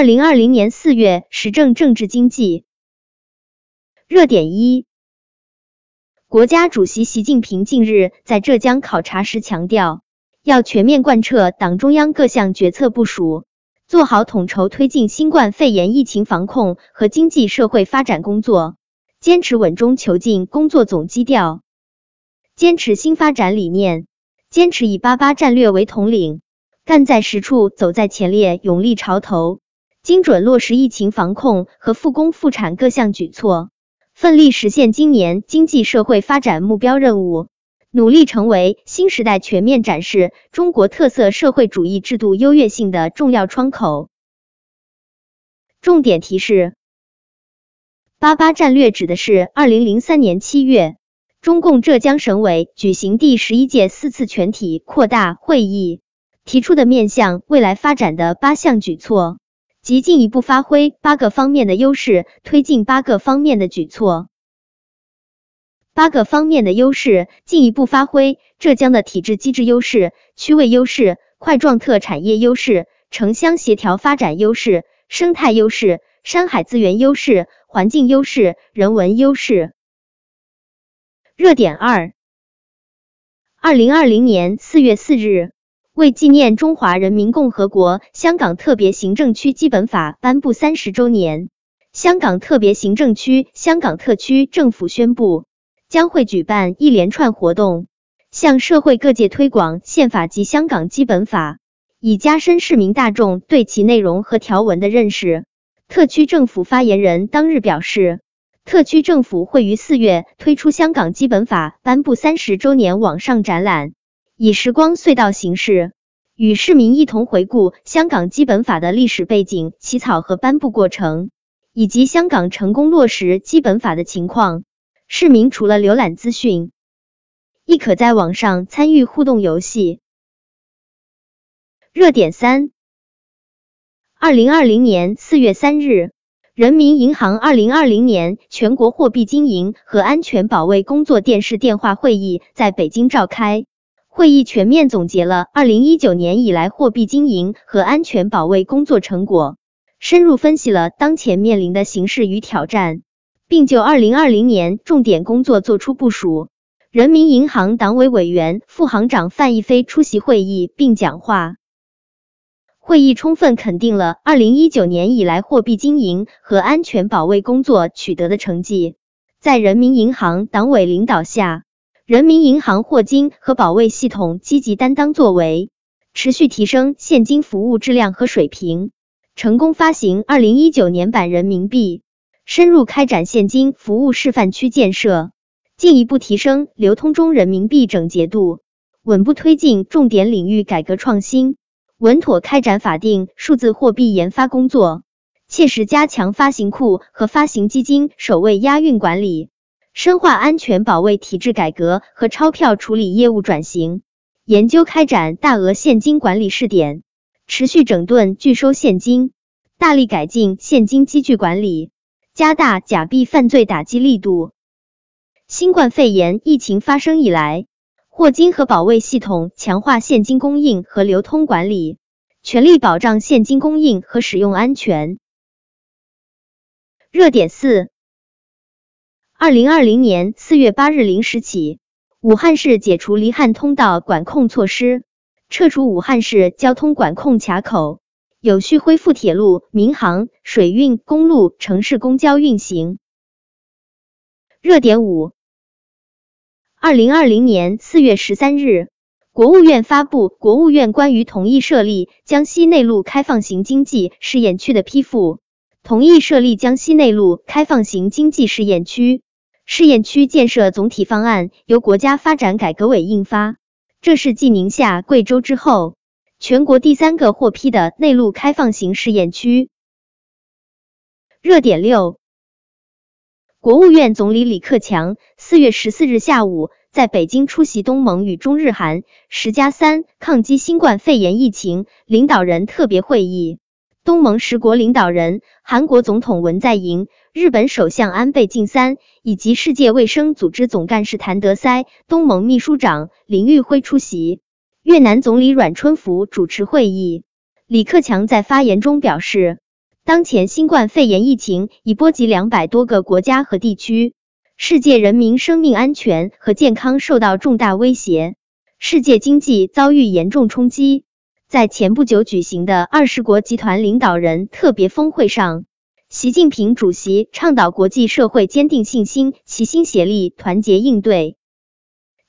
二零二零年四月，时政政治经济热点一。国家主席习近平近日在浙江考察时强调，要全面贯彻党中央各项决策部署，做好统筹推进新冠肺炎疫情防控和经济社会发展工作，坚持稳中求进工作总基调，坚持新发展理念，坚持以“八八”战略为统领，干在实处、走在前列、勇立潮头，精准落实疫情防控和复工复产各项举措。奋力实现今年经济社会发展目标任务，努力成为新时代全面展示中国特色社会主义制度优越性的重要窗口。重点提示：八八战略指的是二零零三年七月，中共浙江省委举行第十一届四次全体扩大会议提出的面向未来发展的八项举措。即进一步发挥八个方面的优势，推进八个方面的举措。八个方面的优势，进一步发挥浙江的体制机制优势、区位优势、块状特产业优势、城乡协调发展优势、生态优势、山海资源优势、环境优势、人文优势。热点二，二零二零年四月四日。为纪念中华人民共和国香港特别行政区基本法颁布三十周年，香港特别行政区香港特区政府宣布，将会举办一连串活动，向社会各界推广宪法及香港基本法，以加深市民大众对其内容和条文的认识。特区政府发言人当日表示，特区政府会于四月推出香港基本法颁布三十周年网上展览。以时光隧道形式，与市民一同回顾香港基本法的历史背景、起草和颁布过程，以及香港成功落实基本法的情况。市民除了浏览资讯，亦可在网上参与互动游戏。热点三：二零二零年四月三日，人民银行二零二零年全国货币经营和安全保卫工作电视电话会议在北京召开。会议全面总结了二零一九年以来货币经营和安全保卫工作成果，深入分析了当前面临的形势与挑战，并就二零二零年重点工作作出部署。人民银行党委委员、副行长范一飞出席会议并讲话。会议充分肯定了二零一九年以来货币经营和安全保卫工作取得的成绩，在人民银行党委领导下。人民银行获金和保卫系统积极担当作为，持续提升现金服务质量和水平，成功发行二零一九年版人民币，深入开展现金服务示范区建设，进一步提升流通中人民币整洁度，稳步推进重点领域改革创新，稳妥开展法定数字货币研发工作，切实加强发行库和发行基金首位押运管理。深化安全保卫体制改革和钞票处理业务转型，研究开展大额现金管理试点，持续整顿拒收现金，大力改进现金机具管理，加大假币犯罪打击力度。新冠肺炎疫情发生以来，霍金和保卫系统强化现金供应和流通管理，全力保障现金供应和使用安全。热点四。二零二零年四月八日零时起，武汉市解除离汉通道管控措施，撤除武汉市交通管控卡口，有序恢复铁路、民航、水运、公路、城市公交运行。热点五：二零二零年四月十三日，国务院发布《国务院关于同意设立江西内陆开放型经济试验区的批复》，同意设立江西内陆开放型经济试验区。试验区建设总体方案由国家发展改革委印发，这是继宁夏、贵州之后，全国第三个获批的内陆开放型试验区。热点六，国务院总理李克强四月十四日下午在北京出席东盟与中日韩十加三抗击新冠肺炎疫情领导人特别会议。东盟十国领导人、韩国总统文在寅、日本首相安倍晋三以及世界卫生组织总干事谭德塞、东盟秘书长林玉辉出席。越南总理阮春福主持会议。李克强在发言中表示，当前新冠肺炎疫情已波及两百多个国家和地区，世界人民生命安全和健康受到重大威胁，世界经济遭遇严重冲击。在前不久举行的二十国集团领导人特别峰会上，习近平主席倡导国际社会坚定信心，齐心协力，团结应对，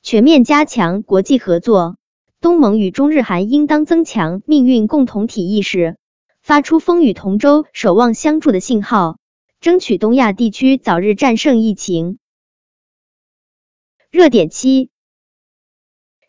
全面加强国际合作。东盟与中日韩应当增强命运共同体意识。发出风雨同舟、守望相助的信号，争取东亚地区早日战胜疫情。热点七：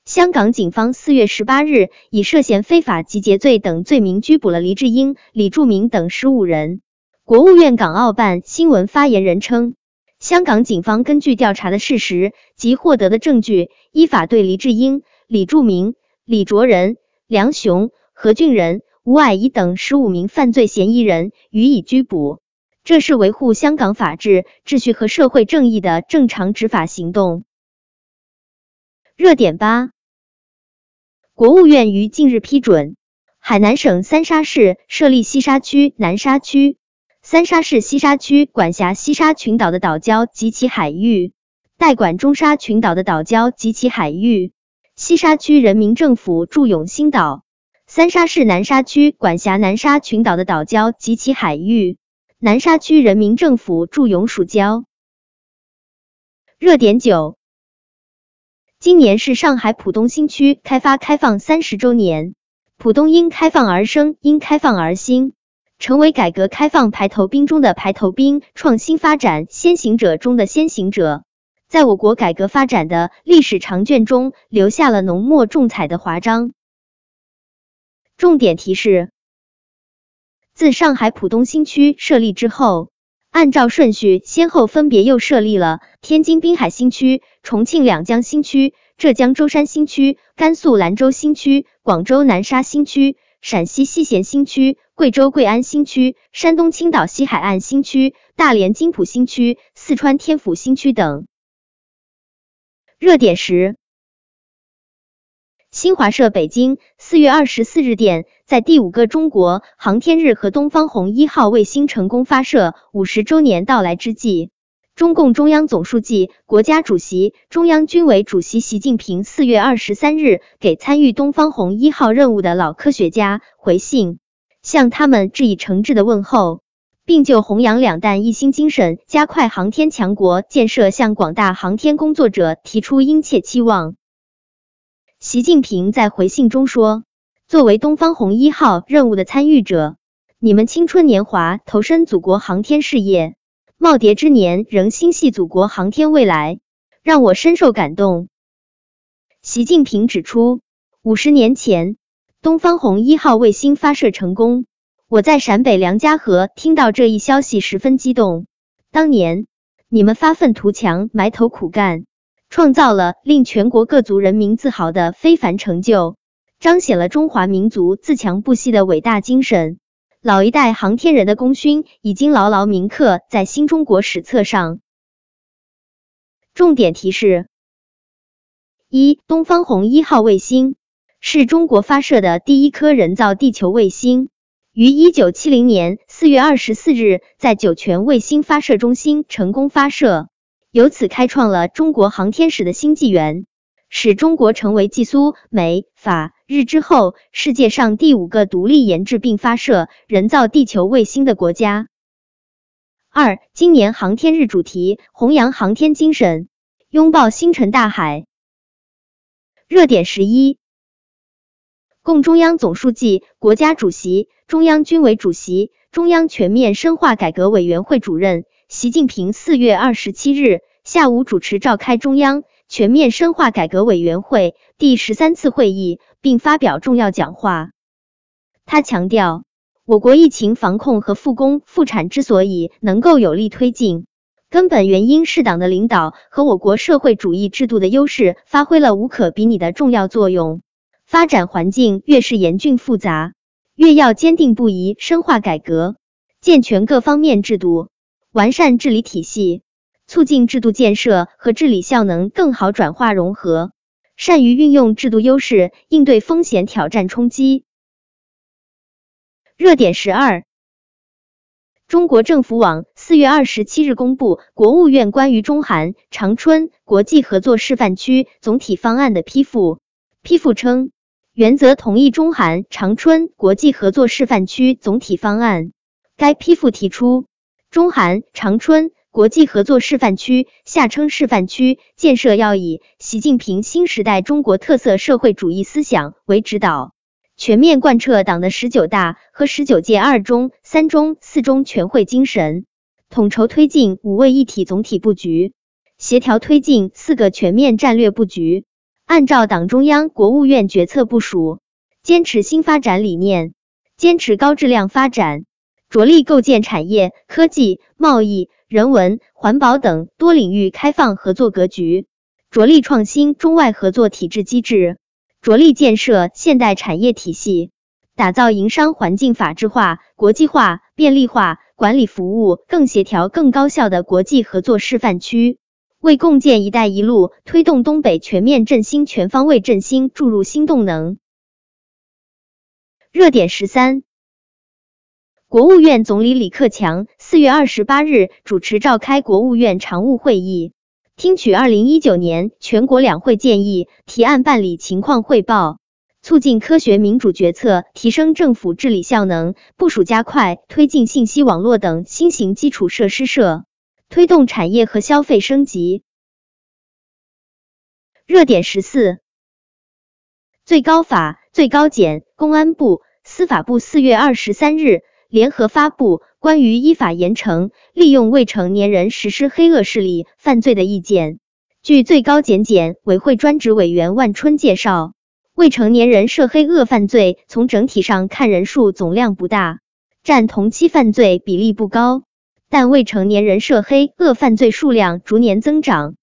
香港警方四月十八日以涉嫌非法集结罪等罪名拘捕了黎智英、李柱铭等十五人。国务院港澳办新闻发言人称，香港警方根据调查的事实及获得的证据，依法对黎智英、李柱铭、李卓人、梁雄、何俊仁。吴霭仪等十五名犯罪嫌疑人予以拘捕，这是维护香港法治秩序和社会正义的正常执法行动。热点八，国务院于近日批准海南省三沙市设立西沙区、南沙区。三沙市西沙区管辖西沙群岛的岛礁及其海域，代管中沙群岛的岛礁及其海域。西沙区人民政府驻永兴岛。三沙市南沙区管辖南沙群岛的岛礁及其海域，南沙区人民政府驻永暑礁。热点九，今年是上海浦东新区开发开放三十周年，浦东因开放而生，因开放而兴，成为改革开放排头兵中的排头兵，创新发展先行者中的先行者，在我国改革发展的历史长卷中留下了浓墨重彩的华章。重点提示：自上海浦东新区设立之后，按照顺序先后分别又设立了天津滨海新区、重庆两江新区、浙江舟山新区、甘肃兰州新区、广州南沙新区、陕西西咸新区、贵州贵安新区、山东青岛西海岸新区、大连金浦新区、四川天府新区等。热点十。新华社北京四月二十四日电，在第五个中国航天日和东方红一号卫星成功发射五十周年到来之际，中共中央总书记、国家主席、中央军委主席习近平四月二十三日给参与东方红一号任务的老科学家回信，向他们致以诚挚的问候，并就弘扬两弹一星精神、加快航天强国建设向广大航天工作者提出殷切期望。习近平在回信中说：“作为东方红一号任务的参与者，你们青春年华投身祖国航天事业，耄耋之年仍心系祖国航天未来，让我深受感动。”习近平指出，五十年前东方红一号卫星发射成功，我在陕北梁家河听到这一消息十分激动。当年你们发愤图强，埋头苦干。创造了令全国各族人民自豪的非凡成就，彰显了中华民族自强不息的伟大精神。老一代航天人的功勋已经牢牢铭刻在新中国史册上。重点提示：一、东方红一号卫星是中国发射的第一颗人造地球卫星，于一九七零年四月二十四日在酒泉卫星发射中心成功发射。由此开创了中国航天史的新纪元，使中国成为继苏、美、法、日之后世界上第五个独立研制并发射人造地球卫星的国家。二，今年航天日主题：弘扬航天精神，拥抱星辰大海。热点十一，共中央总书记、国家主席、中央军委主席、中央全面深化改革委员会主任。习近平四月二十七日下午主持召开中央全面深化改革委员会第十三次会议，并发表重要讲话。他强调，我国疫情防控和复工复产之所以能够有力推进，根本原因是党的领导和我国社会主义制度的优势发挥了无可比拟的重要作用。发展环境越是严峻复杂，越要坚定不移深化改革，健全各方面制度。完善治理体系，促进制度建设和治理效能更好转化融合，善于运用制度优势，应对风险挑战冲击。热点十二，中国政府网四月二十七日公布国务院关于中韩长春国际合作示范区总体方案的批复。批复称，原则同意中韩长春国际合作示范区总体方案。该批复提出，中韩长春国际合作示范区（下称示范区）建设要以习近平新时代中国特色社会主义思想为指导。全面贯彻党的十九大和十九届二中、三中、四中全会精神，统筹推进五位一体总体布局，协调推进四个全面战略布局，按照党中央、国务院决策部署，坚持新发展理念，坚持高质量发展，着力构建产业、科技、贸易、人文、环保等多领域开放合作格局，着力创新中外合作体制机制。着力建设现代产业体系，打造营商环境法治化、国际化、便利化、管理服务更协调、更高效的国际合作示范区，为共建“一带一路”推动东北全面振兴、全方位振兴注入新动能。热点十三，国务院总理李克强四月二十八日主持召开国务院常务会议。听取二零一九年全国两会建议提案办理情况汇报，促进科学民主决策，提升政府治理效能，部署加快推进信息网络等新型基础设施设，推动产业和消费升级。热点十四，最高法、最高检、公安部、司法部四月二十三日。联合发布关于依法严惩利用未成年人实施黑恶势力犯罪的意见。据最高检检委会专职委员万春介绍，未成年人涉黑恶犯罪从整体上看人数总量不大，占同期犯罪比例不高，但未成年人涉黑恶犯罪数量逐年增长。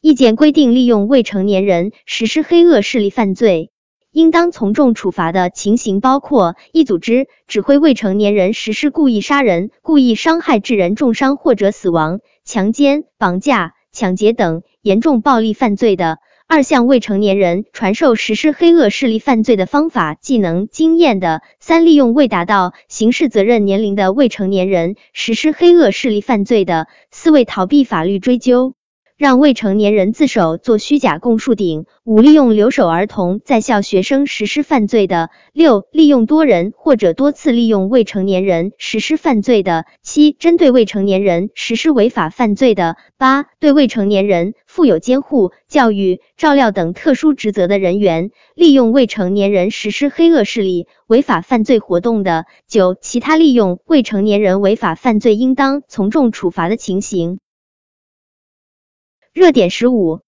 意见规定，利用未成年人实施黑恶势力犯罪。应当从重处罚的情形包括：一、组织、指挥未成年人实施故意杀人、故意伤害致人重伤或者死亡、强奸、绑架、抢劫等严重暴力犯罪的；二、向未成年人传授实施黑恶势力犯罪的方法、技能、经验的；三、利用未达到刑事责任年龄的未成年人实施黑恶势力犯罪的；四、为逃避法律追究。让未成年人自首做虚假供述顶；五、利用留守儿童在校学生实施犯罪的；六、利用多人或者多次利用未成年人实施犯罪的；七、针对未成年人实施违法犯罪的；八、对未成年人负有监护、教育、照料等特殊职责的人员，利用未成年人实施黑恶势力违法犯罪活动的；九、其他利用未成年人违法犯罪应当从重处罚的情形。热点十五，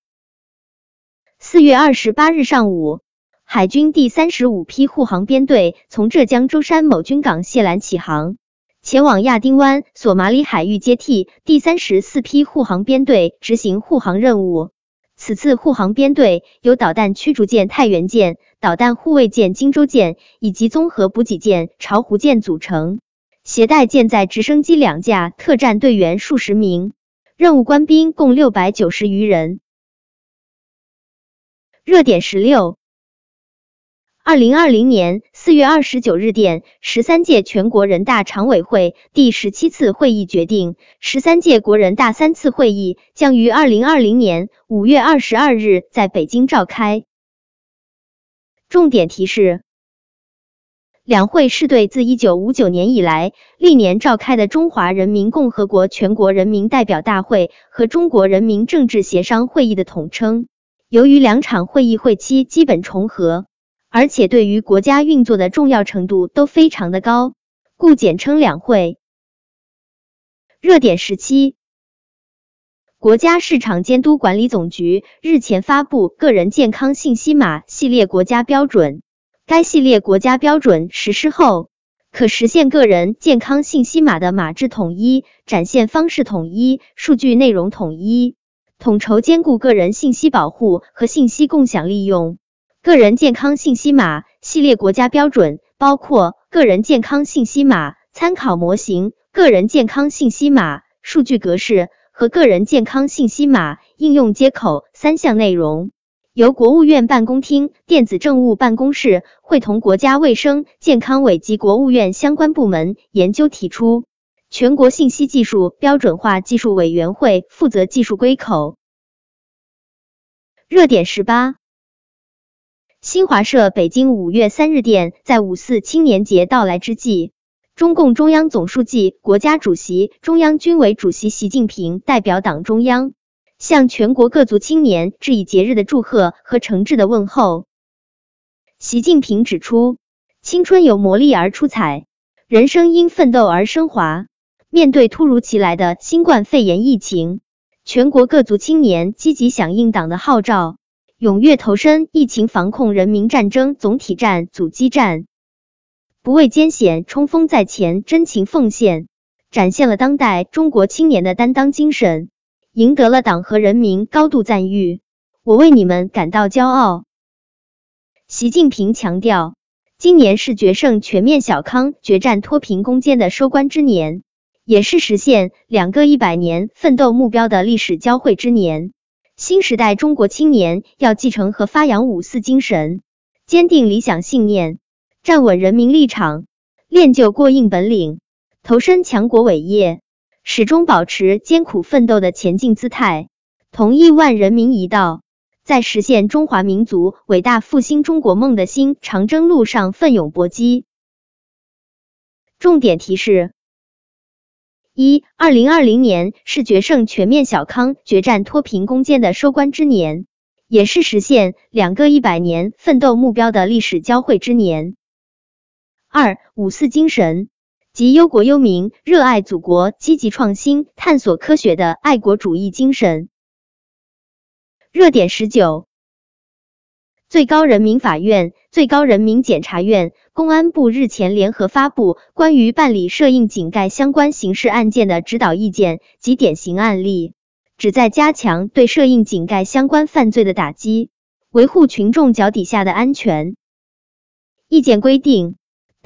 四月二十八日上午，海军第三十五批护航编队从浙江舟山某军港卸缆起航，前往亚丁湾索马里海域接替第三十四批护航编队执行护航任务。此次护航编队由导弹驱逐舰太原舰、导弹护卫舰荆州舰以及综合补给舰巢湖舰组成，携带舰载直升机两架、特战队员数十名。任务官兵共六百九十余人。热点十六，二零二零年四月二十九日电，十三届全国人大常委会第十七次会议决定，十三届国人大三次会议将于二零二零年五月二十二日在北京召开。重点提示。两会是对自一九五九年以来历年召开的中华人民共和国全国人民代表大会和中国人民政治协商会议的统称。由于两场会议会期基本重合，而且对于国家运作的重要程度都非常的高，故简称两会。热点时期，国家市场监督管理总局日前发布个人健康信息码系列国家标准。该系列国家标准实施后，可实现个人健康信息码的码制统一、展现方式统一、数据内容统一，统筹兼顾个人信息保护和信息共享利用。个人健康信息码系列国家标准包括个人健康信息码参考模型、个人健康信息码数据格式和个人健康信息码应用接口三项内容。由国务院办公厅电子政务办公室会同国家卫生健康委及国务院相关部门研究提出。全国信息技术标准化技术委员会负责技术归口。热点十八，新华社北京五月三日电，在五四青年节到来之际，中共中央总书记、国家主席、中央军委主席习近平代表党中央，向全国各族青年致以节日的祝贺和诚挚的问候。习近平指出，青春有磨砺而出彩，人生因奋斗而升华。面对突如其来的新冠肺炎疫情，全国各族青年积极响应党的号召，踊跃投身疫情防控人民战争总体战、阻击战，不畏艰险，冲锋在前，真情奉献，展现了当代中国青年的担当精神，赢得了党和人民高度赞誉。我为你们感到骄傲。习近平强调，今年是决胜全面小康、决战脱贫攻坚的收官之年。也是实现两个一百年奋斗目标的历史交汇之年。新时代中国青年要继承和发扬五四精神，坚定理想信念，站稳人民立场，练就过硬本领，投身强国伟业，始终保持艰苦奋斗的前进姿态，同亿万人民一道，在实现中华民族伟大复兴中国梦的新长征路上奋勇搏击。重点提示。一，二零二零年是决胜全面小康、决战脱贫攻坚的收官之年，也是实现两个一百年奋斗目标的历史交汇之年。二，五四精神及忧国忧民、热爱祖国、积极创新、探索科学的爱国主义精神。热点十九。最高人民法院、最高人民检察院、公安部日前联合发布关于办理涉印井盖相关刑事案件的指导意见及典型案例，旨在加强对涉印井盖相关犯罪的打击，维护群众脚底下的安全。意见规定，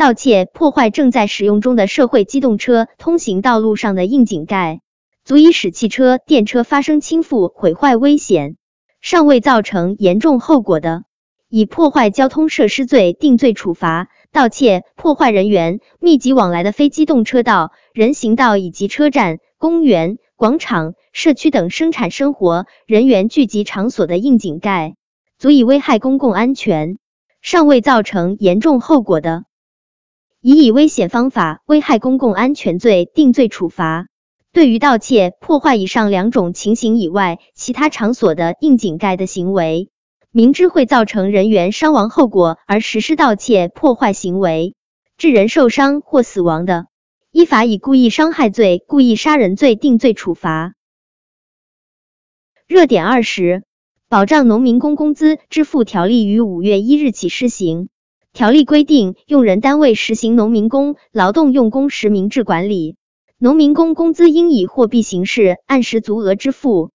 盗窃、破坏正在使用中的社会机动车通行道路上的硬井盖，足以使汽车、电车发生倾覆、毁坏危险，尚未造成严重后果的。以破坏交通设施罪定罪处罚；盗窃、破坏人员密集往来的非机动车道、人行道以及车站、公园、广场、社区等生产生活人员聚集场所的硬井盖，足以危害公共安全，尚未造成严重后果的，以以危险方法危害公共安全罪定罪处罚。对于盗窃、破坏以上两种情形以外其他场所的硬井盖的行为，明知会造成人员伤亡后果而实施盗窃、破坏行为，致人受伤或死亡的，依法以故意伤害罪、故意杀人罪定罪处罚。热点二十，保障农民工工资支付条例于五月一日起施行。条例规定，用人单位实行农民工劳动用工实名制管理，农民工工资应以货币形式按时足额支付。